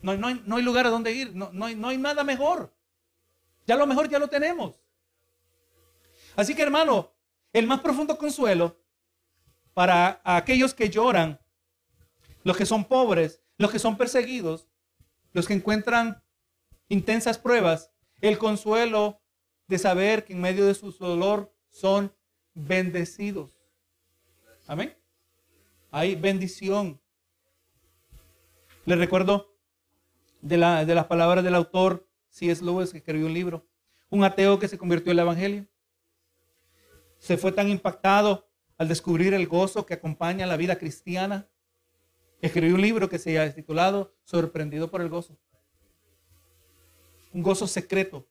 No, no, hay, no hay lugar a donde ir, no, no, hay, no hay nada mejor. Ya lo mejor ya lo tenemos. Así que hermano, el más profundo consuelo para aquellos que lloran, los que son pobres, los que son perseguidos, los que encuentran intensas pruebas, el consuelo de saber que en medio de su dolor son bendecidos. Amén. Hay bendición. Les recuerdo de, la, de las palabras del autor C.S. Lewis que escribió un libro. Un ateo que se convirtió en el Evangelio. Se fue tan impactado al descubrir el gozo que acompaña la vida cristiana. Escribió un libro que se ha titulado Sorprendido por el gozo. Un gozo secreto,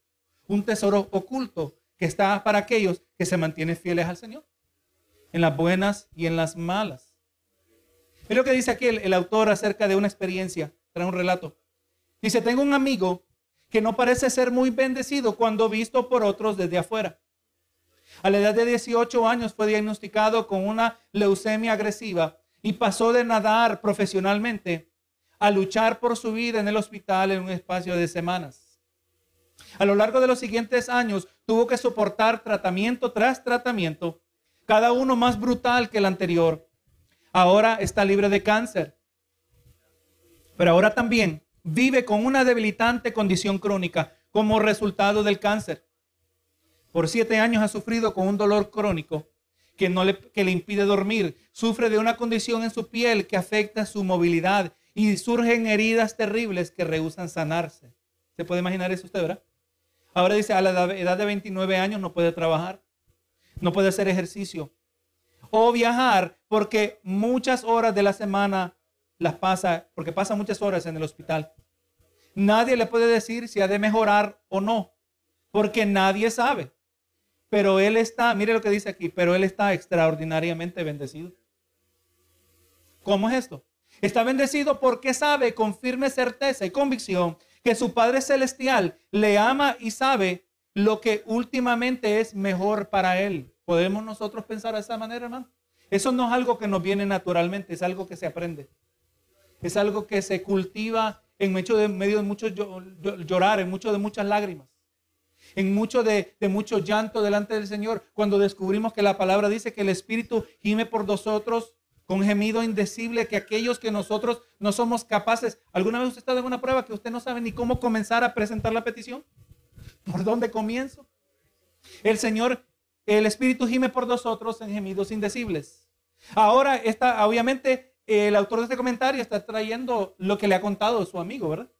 un tesoro oculto que está para aquellos que se mantienen fieles al Señor, en las buenas y en las malas. Es lo que dice aquí el, autor acerca de una experiencia, trae un relato. Dice, tengo un amigo que no parece ser muy bendecido cuando visto por otros desde afuera. A la edad de 18 años fue diagnosticado con una leucemia agresiva y pasó de nadar profesionalmente a luchar por su vida en el hospital en un espacio de semanas. A lo largo de los siguientes años tuvo que soportar tratamiento tras tratamiento, cada uno más brutal que el anterior. Ahora está libre de cáncer, pero ahora también vive con una debilitante condición crónica como resultado del cáncer. Por siete años ha sufrido con un dolor crónico que, no le, que le impide dormir. Sufre de una condición en su piel que afecta su movilidad y surgen heridas terribles que rehusan sanarse. ¿Se puede imaginar eso usted, verdad? Ahora dice, a la edad de 29 años no puede trabajar, no puede hacer ejercicio o viajar porque muchas horas de la semana las pasa, porque pasa muchas horas en el hospital. Nadie le puede decir si ha de mejorar o no, porque nadie sabe. Pero él está, mire lo que dice aquí, pero él está extraordinariamente bendecido. ¿Cómo es esto? Está bendecido porque sabe con firme certeza y convicción que su Padre Celestial le ama y sabe lo que últimamente es mejor para él. ¿Podemos nosotros pensar de esa manera, hermano? Eso no es algo que nos viene naturalmente, es algo que se aprende es algo que se cultiva en medio de, medio de mucho llorar, en mucho de muchas lágrimas, en mucho de, mucho llanto delante del Señor, cuando descubrimos que la palabra dice que el Espíritu gime por nosotros con gemido indecible, que aquellos que nosotros no somos capaces, ¿alguna vez usted está en una prueba que usted no sabe ni cómo comenzar a presentar la petición? ¿Por dónde comienzo? El Señor, el Espíritu gime por nosotros en gemidos indecibles. Ahora, está, obviamente, el autor de este comentario está trayendo lo que le ha contado su amigo, ¿verdad?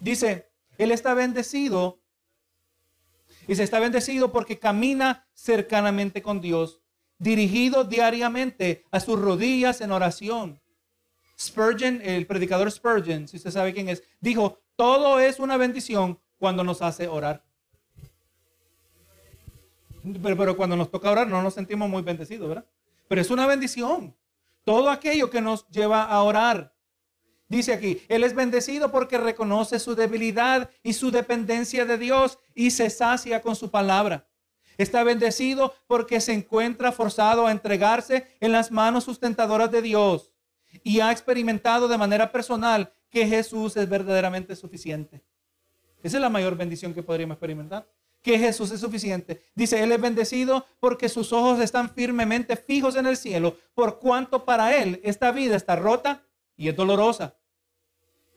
Dice, él está bendecido. Y se está bendecido porque camina cercanamente con Dios, dirigido diariamente a sus rodillas en oración. Spurgeon, el predicador Spurgeon, si usted sabe quién es, dijo, todo es una bendición cuando nos hace orar. Pero, cuando nos toca orar no nos sentimos muy bendecidos, ¿verdad? Pero es una bendición. Todo aquello que nos lleva a orar. Dice aquí, Él es bendecido porque reconoce su debilidad y su dependencia de Dios y se sacia con su palabra. Está bendecido porque se encuentra forzado a entregarse en las manos sustentadoras de Dios y ha experimentado de manera personal que Jesús es verdaderamente suficiente. Esa es la mayor bendición que podríamos experimentar que Jesús es suficiente. Dice, Él es bendecido porque sus ojos están firmemente fijos en el cielo, por cuanto para Él esta vida está rota y es dolorosa.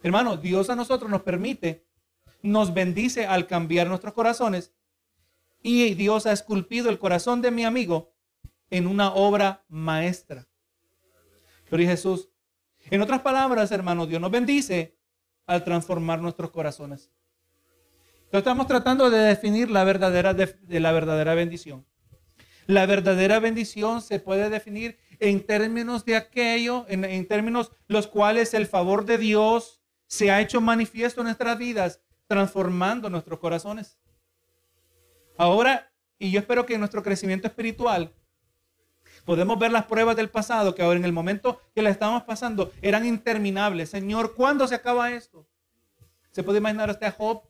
Hermano, Dios a nosotros nos permite, nos bendice al cambiar nuestros corazones y Dios ha esculpido el corazón de mi amigo en una obra maestra. Gloria Jesús. En otras palabras, hermano, Dios nos bendice al transformar nuestros corazones. Entonces estamos tratando de definir la verdadera, de, la verdadera bendición. La verdadera bendición se puede definir en términos de aquello, en términos los cuales el favor de Dios se ha hecho manifiesto en nuestras vidas, transformando nuestros corazones. Ahora, y yo espero que en nuestro crecimiento espiritual podemos ver las pruebas del pasado que ahora en el momento que las estamos pasando eran interminables. Señor, ¿cuándo se acaba esto? Se puede imaginar hasta Job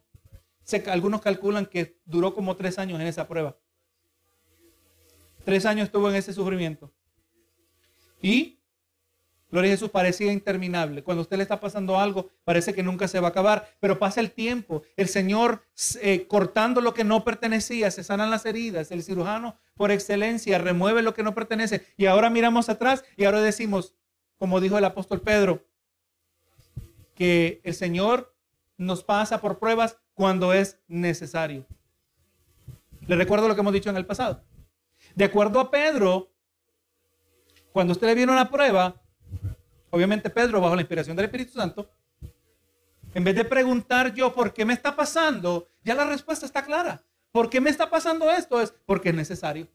algunos calculan que duró como tres años en esa prueba. Tres años estuvo en ese sufrimiento. Y Gloria a Jesús, parecía interminable. Cuando a usted le está pasando algo, parece que nunca se va a acabar, pero pasa el tiempo. El Señor eh, cortando lo que no pertenecía, se sanan las heridas. El cirujano, por excelencia, remueve lo que no pertenece. Y ahora miramos atrás y ahora decimos, como dijo el apóstol Pedro, que el Señor nos pasa por pruebas cuando es necesario. Le recuerdo lo que hemos dicho en el pasado. De acuerdo a Pedro, cuando usted le viene una prueba, obviamente Pedro, bajo la inspiración del Espíritu Santo, en vez de preguntar yo por qué me está pasando, ya la respuesta está clara. ¿Por qué me está pasando esto? Es porque es necesario.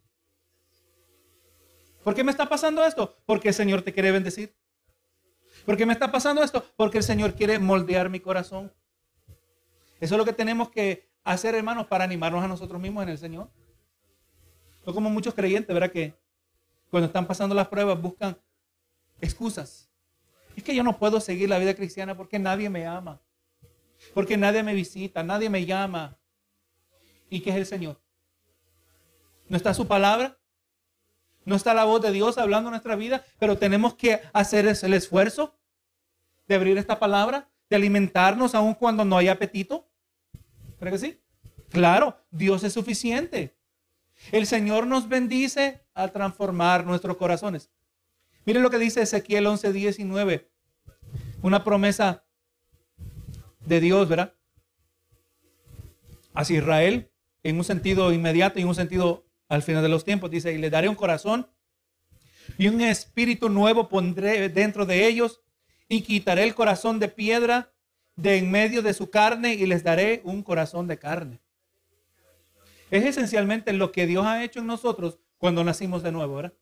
¿Por qué me está pasando esto? Porque el Señor te quiere bendecir. ¿Por qué me está pasando esto? Porque el Señor quiere moldear mi corazón. Eso es lo que tenemos que hacer, hermanos, para animarnos a nosotros mismos en el Señor. No como muchos creyentes, ¿verdad? Que cuando están pasando las pruebas buscan excusas. Es que yo no puedo seguir la vida cristiana porque nadie me ama. Porque nadie me visita, nadie me llama. ¿Y qué es el Señor? ¿No está su palabra? ¿No está la voz de Dios hablando en nuestra vida? Pero tenemos que hacer el esfuerzo de abrir esta palabra, de alimentarnos aun cuando no hay apetito. ¿Cree que sí? Claro, Dios es suficiente. El Señor nos bendice al transformar nuestros corazones. Miren lo que dice Ezequiel 11, 19. Una promesa de Dios, ¿verdad? Hacia Israel, en un sentido inmediato y en un sentido al final de los tiempos. Dice, y le daré un corazón y un espíritu nuevo pondré dentro de ellos y quitaré el corazón de piedra de en medio de su carne y les daré un corazón de carne. Es esencialmente lo que Dios ha hecho en nosotros cuando nacimos de nuevo, ¿verdad?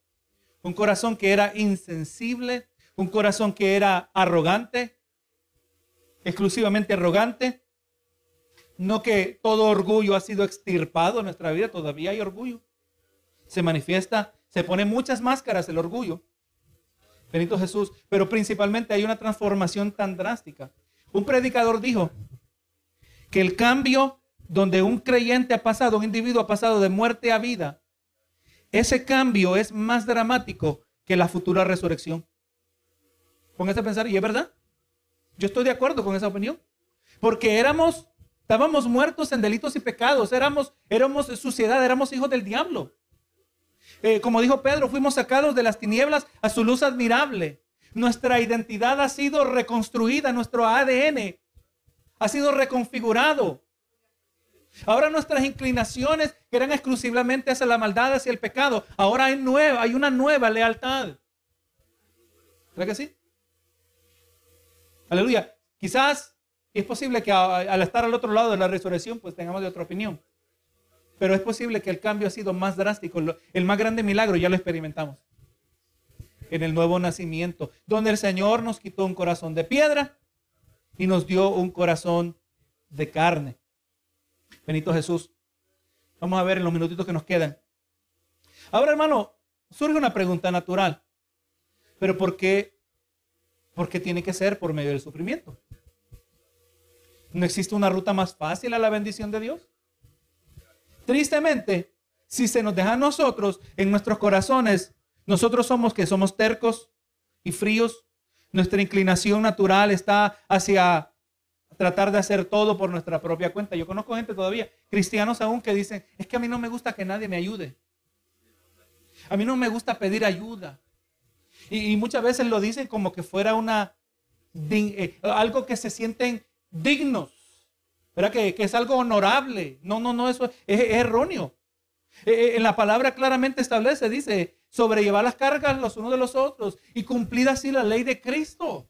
Un corazón que era insensible, un corazón que era arrogante, exclusivamente arrogante. No que todo orgullo ha sido extirpado en nuestra vida, todavía hay orgullo. Se manifiesta, se pone muchas máscaras el orgullo. Benito Jesús, pero principalmente hay una transformación tan drástica. Un predicador dijo que el cambio donde un creyente ha pasado, un individuo ha pasado de muerte a vida, ese cambio es más dramático que la futura resurrección. Póngase a pensar, y es verdad. Yo estoy de acuerdo con esa opinión. Porque éramos, estábamos muertos en delitos y pecados, éramos, éramos suciedad, éramos hijos del diablo. Eh, como dijo Pedro, fuimos sacados de las tinieblas a su luz admirable. Nuestra identidad ha sido reconstruida, nuestro ADN ha sido reconfigurado. Ahora nuestras inclinaciones eran exclusivamente hacia la maldad, hacia el pecado, ahora hay, nueva, hay una nueva lealtad. ¿Verdad que sí? Aleluya. Quizás es posible que al estar al otro lado de la resurrección, pues tengamos de otra opinión. Pero es posible que el cambio ha sido más drástico. El más grande milagro ya lo experimentamos. En el nuevo nacimiento, donde el Señor nos quitó un corazón de piedra y nos dio un corazón de carne. Benito Jesús. Vamos a ver en los minutitos que nos quedan. Ahora, hermano, surge una pregunta natural. Pero ¿por qué? ¿Por qué tiene que ser por medio del sufrimiento? ¿No existe una ruta más fácil a la bendición de Dios? Tristemente, si se nos deja a nosotros en nuestros corazones, nosotros somos que somos tercos y fríos. Nuestra inclinación natural está hacia tratar de hacer todo por nuestra propia cuenta. Yo conozco gente todavía, cristianos aún, que dicen, es que a mí no me gusta que nadie me ayude. A mí no me gusta pedir ayuda. Y, muchas veces lo dicen como que fuera una eh, algo que se sienten dignos, ¿verdad? Que, es algo honorable. No, no, no, eso es, erróneo. Eh, eh, en la palabra claramente establece, dice, sobrellevar las cargas los unos de los otros y cumplir así la ley de Cristo.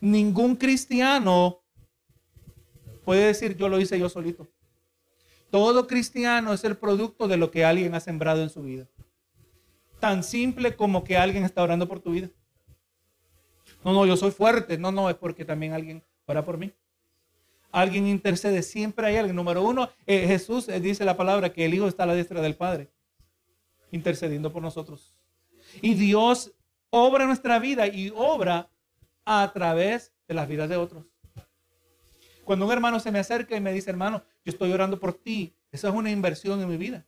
Ningún cristiano puede decir yo lo hice yo solito. Todo cristiano es el producto de lo que alguien ha sembrado en su vida. Tan simple como que alguien está orando por tu vida. No, no, yo soy fuerte. No, no, es porque también alguien ora por mí. Alguien intercede, siempre hay alguien. Número uno, eh, Jesús eh, dice la palabra que el Hijo está a la diestra del Padre, intercediendo por nosotros. Y Dios obra nuestra vida y obra a través de las vidas de otros. Cuando un hermano se me acerca y me dice, hermano, yo estoy orando por ti, esa es una inversión en mi vida.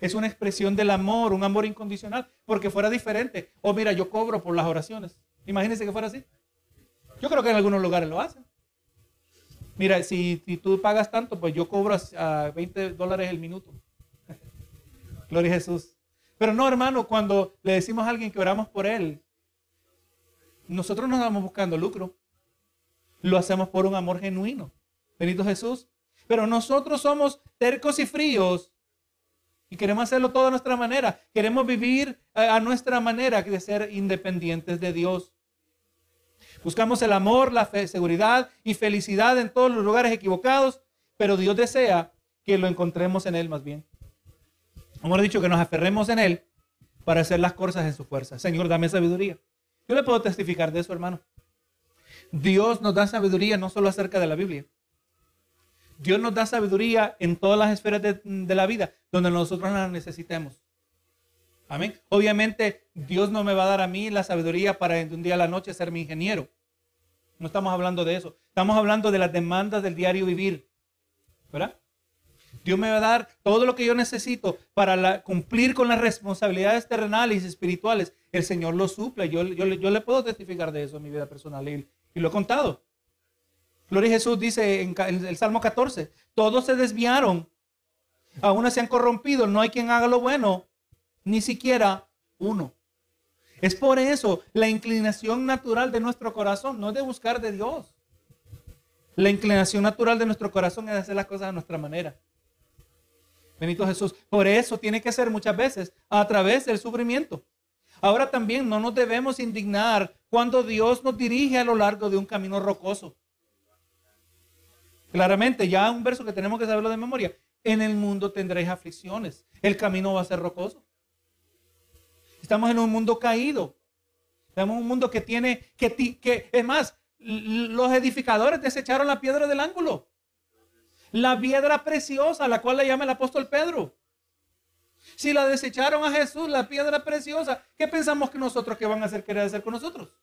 Es una expresión del amor, un amor incondicional, porque fuera diferente. O mira, yo cobro por las oraciones. Imagínense que fuera así. Yo creo que en algunos lugares lo hacen. Mira, si, tú pagas tanto, pues yo cobro a 20 dólares el minuto. Gloria a Jesús. Pero no, hermano, cuando le decimos a alguien que oramos por él, nosotros no estamos buscando lucro. Lo hacemos por un amor genuino. Benito Jesús. Pero nosotros somos tercos y fríos y queremos hacerlo todo a nuestra manera. Queremos vivir a nuestra manera de ser independientes de Dios. Buscamos el amor, la seguridad y felicidad en todos los lugares equivocados, pero Dios desea que lo encontremos en Él más bien. Hemos dicho que nos aferremos en Él para hacer las cosas en su fuerza. Señor, dame sabiduría. Yo le puedo testificar de eso, hermano. Dios nos da sabiduría no solo acerca de la Biblia. Dios nos da sabiduría en todas las esferas de, la vida donde nosotros la necesitemos. Amén. Obviamente, Dios no me va a dar a mí la sabiduría para de un día a la noche ser mi ingeniero. No estamos hablando de eso. Estamos hablando de las demandas del diario vivir. ¿Verdad? Dios me va a dar todo lo que yo necesito para cumplir con las responsabilidades terrenales y espirituales. El Señor lo suple. Yo, yo, yo le puedo testificar de eso en mi vida personal lo he contado. Gloria a Jesús dice en, el Salmo 14, todos se desviaron, aún se han corrompido, no hay quien haga lo bueno, ni siquiera uno. Es por eso la inclinación natural de nuestro corazón no es de buscar de Dios. La inclinación natural de nuestro corazón es hacer las cosas a nuestra manera. Benito Jesús. Por eso tiene que ser muchas veces a través del sufrimiento. Ahora también no nos debemos indignar cuando Dios nos dirige a lo largo de un camino rocoso. Claramente, ya un verso que tenemos que saberlo de memoria. En el mundo tendréis aflicciones. El camino va a ser rocoso. Estamos en un mundo caído. Estamos en un mundo que tiene, que, que es más, los edificadores desecharon la piedra del ángulo. La piedra preciosa, la cual le llama el apóstol Pedro. Si la desecharon a Jesús, la piedra preciosa, ¿qué pensamos que nosotros que van a hacer querer hacer con nosotros?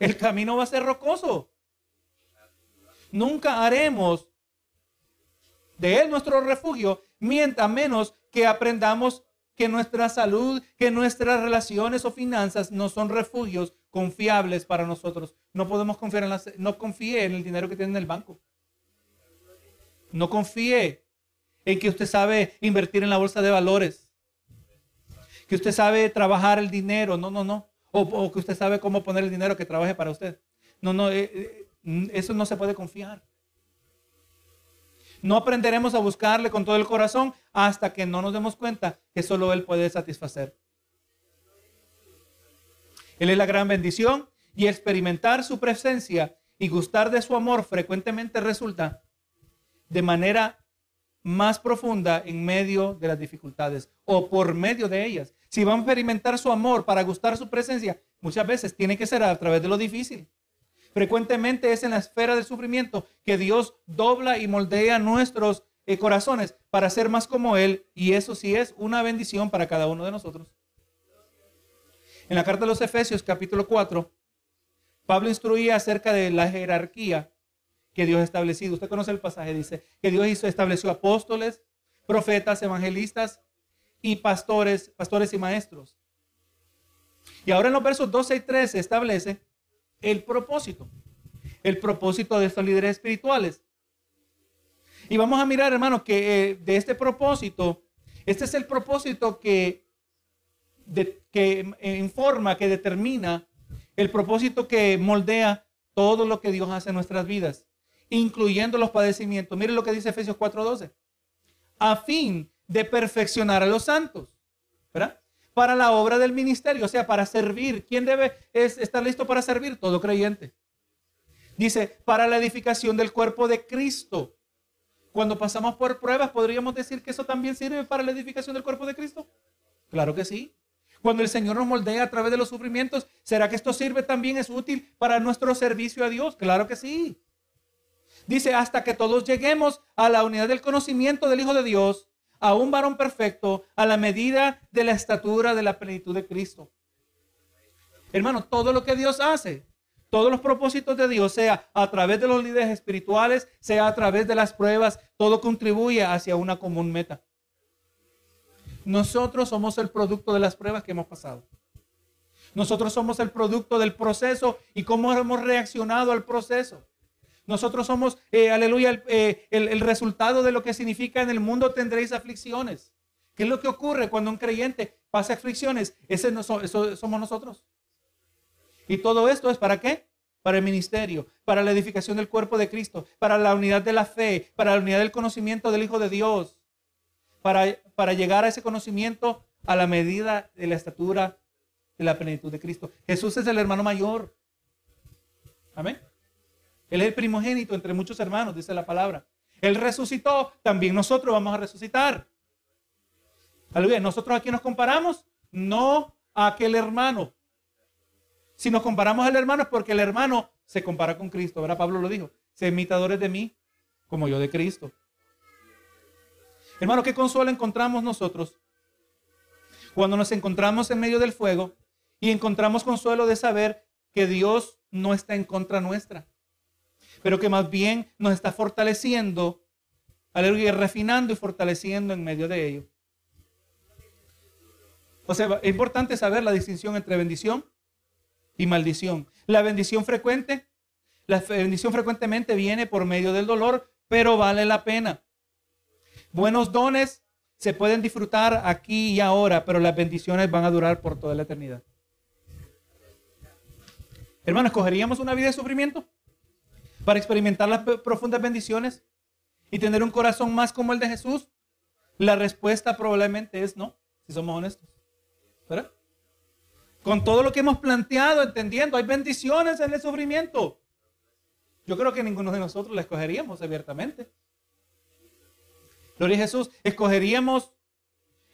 El camino va a ser rocoso. Nunca haremos de él nuestro refugio, mientras menos que aprendamos que nuestra salud, que nuestras relaciones o finanzas no son refugios confiables para nosotros. No podemos confiar en las, no confíe en el dinero que tiene en el banco. No confíe en que usted sabe invertir en la bolsa de valores. Que usted sabe trabajar el dinero. No, no, no. O, que usted sabe cómo poner el dinero que trabaje para usted. No, no. Eh, eh, eso no se puede confiar. No aprenderemos a buscarle con todo el corazón hasta que no nos demos cuenta que solo Él puede satisfacer. Él es la gran bendición y experimentar su presencia y gustar de su amor frecuentemente resulta de manera más profunda en medio de las dificultades o por medio de ellas. Si vamos a experimentar su amor para gustar su presencia, muchas veces tiene que ser a través de lo difícil. Frecuentemente es en la esfera del sufrimiento que Dios dobla y moldea nuestros eh, corazones para ser más como Él y eso sí es una bendición para cada uno de nosotros. En la carta de los Efesios capítulo 4, Pablo instruía acerca de la jerarquía que Dios ha establecido. Usted conoce el pasaje, dice que Dios hizo, estableció apóstoles, profetas, evangelistas y pastores, pastores y maestros. Y ahora en los versos 12 y 13 establece el propósito. El propósito de estos líderes espirituales. Y vamos a mirar, hermano, que eh, de este propósito, este es el propósito que, que informa, que determina, el propósito que moldea todo lo que Dios hace en nuestras vidas, incluyendo los padecimientos. Miren lo que dice Efesios 4:12. A fin de perfeccionar a los santos. ¿Verdad? para la obra del ministerio, o sea, para servir. ¿Quién debe estar listo para servir? Todo creyente. Dice, para la edificación del cuerpo de Cristo. Cuando pasamos por pruebas, ¿podríamos decir que eso también sirve para la edificación del cuerpo de Cristo? Claro que sí. Cuando el Señor nos moldea a través de los sufrimientos, ¿será que esto sirve también, es útil para nuestro servicio a Dios? Claro que sí. Dice, hasta que todos lleguemos a la unidad del conocimiento del Hijo de Dios a un varón perfecto a la medida de la estatura de la plenitud de Cristo. Hermano, todo lo que Dios hace, todos los propósitos de Dios, sea a través de los líderes espirituales, sea a través de las pruebas, todo contribuye hacia una común meta. Nosotros somos el producto de las pruebas que hemos pasado. Nosotros somos el producto del proceso y cómo hemos reaccionado al proceso. Nosotros somos, eh, aleluya, eh, el, resultado de lo que significa en el mundo tendréis aflicciones. ¿Qué es lo que ocurre cuando un creyente pasa aflicciones? Ese no, eso somos nosotros. Y todo esto es para qué? Para el ministerio, para la edificación del cuerpo de Cristo, para la unidad de la fe, para la unidad del conocimiento del Hijo de Dios, para, para llegar a ese conocimiento a la medida de la estatura de la plenitud de Cristo. Jesús es el hermano mayor. Amén. Él es el primogénito entre muchos hermanos, dice la palabra. Él resucitó, también nosotros vamos a resucitar. Aleluya. Nosotros aquí nos comparamos, no a aquel hermano. Si nos comparamos al hermano es porque el hermano se compara con Cristo. ¿Verdad? Pablo lo dijo. Se imitadores de mí como yo de Cristo. Hermano, ¿qué consuelo encontramos nosotros cuando nos encontramos en medio del fuego y encontramos consuelo de saber que Dios no está en contra nuestra, pero que más bien nos está fortaleciendo, aleluya, refinando y fortaleciendo en medio de ello. O sea, es importante saber la distinción entre bendición y maldición. La bendición frecuente, la bendición frecuentemente viene por medio del dolor, pero vale la pena. Buenos dones se pueden disfrutar aquí y ahora, pero las bendiciones van a durar por toda la eternidad. Hermanos, ¿escogeríamos una vida de sufrimiento para experimentar las profundas bendiciones y tener un corazón más como el de Jesús? La respuesta probablemente es no, si somos honestos. ¿Verdad? Con todo lo que hemos planteado, entendiendo, hay bendiciones en el sufrimiento. Yo creo que ninguno de nosotros la escogeríamos abiertamente. Gloria a Jesús. Escogeríamos,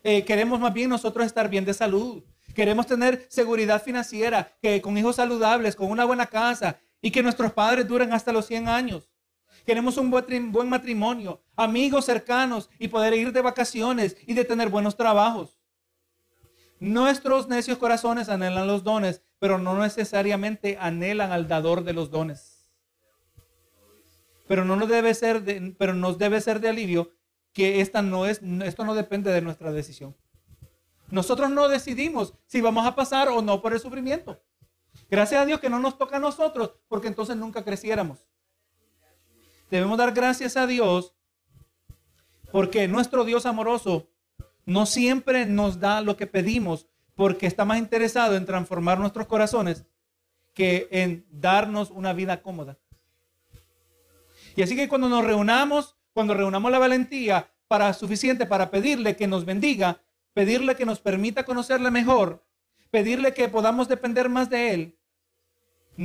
eh, queremos más bien nosotros estar bien de salud. Queremos tener seguridad financiera, que con hijos saludables, con una buena casa y que nuestros padres duren hasta los 100 años. Queremos un buen matrimonio, amigos cercanos y poder ir de vacaciones y de tener buenos trabajos. Nuestros necios corazones anhelan los dones, pero no necesariamente anhelan al dador de los dones. Pero no nos debe ser de, pero nos debe ser de alivio que esta no es, esto no depende de nuestra decisión. Nosotros no decidimos si vamos a pasar o no por el sufrimiento. Gracias a Dios que no nos toca a nosotros, porque entonces nunca creciéramos. Debemos dar gracias a Dios porque nuestro Dios amoroso no siempre nos da lo que pedimos, porque está más interesado en transformar nuestros corazones que en darnos una vida cómoda. Y así que cuando nos reunamos cuando reunamos la valentía para suficiente para pedirle que nos bendiga, pedirle que nos permita conocerle mejor, pedirle que podamos depender más de él,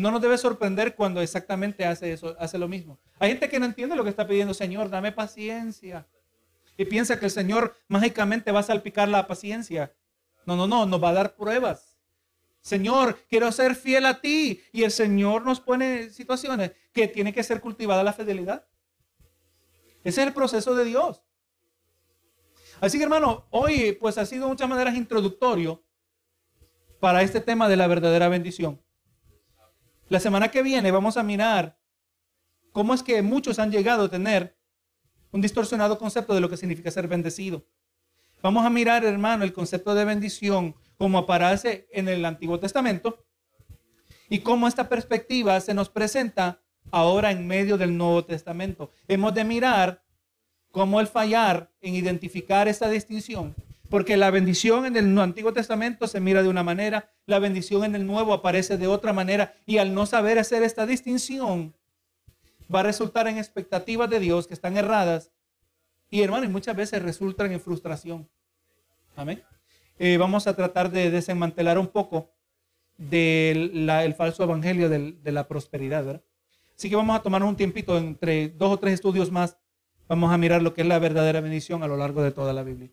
no nos debe sorprender cuando exactamente hace eso, hace lo mismo. Hay gente que no entiende lo que está pidiendo, Señor, dame paciencia. Y piensa que el Señor mágicamente va a salpicar la paciencia. No, no, no, nos va a dar pruebas. Señor, quiero ser fiel a ti. Y el Señor nos pone situaciones que tiene que ser cultivada la fidelidad. Ese es el proceso de Dios. Así que hermano, hoy pues ha sido de muchas maneras introductorio para este tema de la verdadera bendición. La semana que viene vamos a mirar cómo es que muchos han llegado a tener un distorsionado concepto de lo que significa ser bendecido. Vamos a mirar, hermano, el concepto de bendición como aparece en el Antiguo Testamento y cómo esta perspectiva se nos presenta ahora en medio del Nuevo Testamento. Hemos de mirar cómo el fallar en identificar esta distinción, porque la bendición en el Antiguo Testamento se mira de una manera, la bendición en el Nuevo aparece de otra manera, y al no saber hacer esta distinción, va a resultar en expectativas de Dios que están erradas, y hermanos, muchas veces resultan en frustración. Amén. Eh, vamos a tratar de desmantelar un poco del falso evangelio de la prosperidad, ¿verdad? Así que vamos a tomar un tiempito entre dos o tres estudios más. Vamos a mirar lo que es la verdadera bendición a lo largo de toda la Biblia.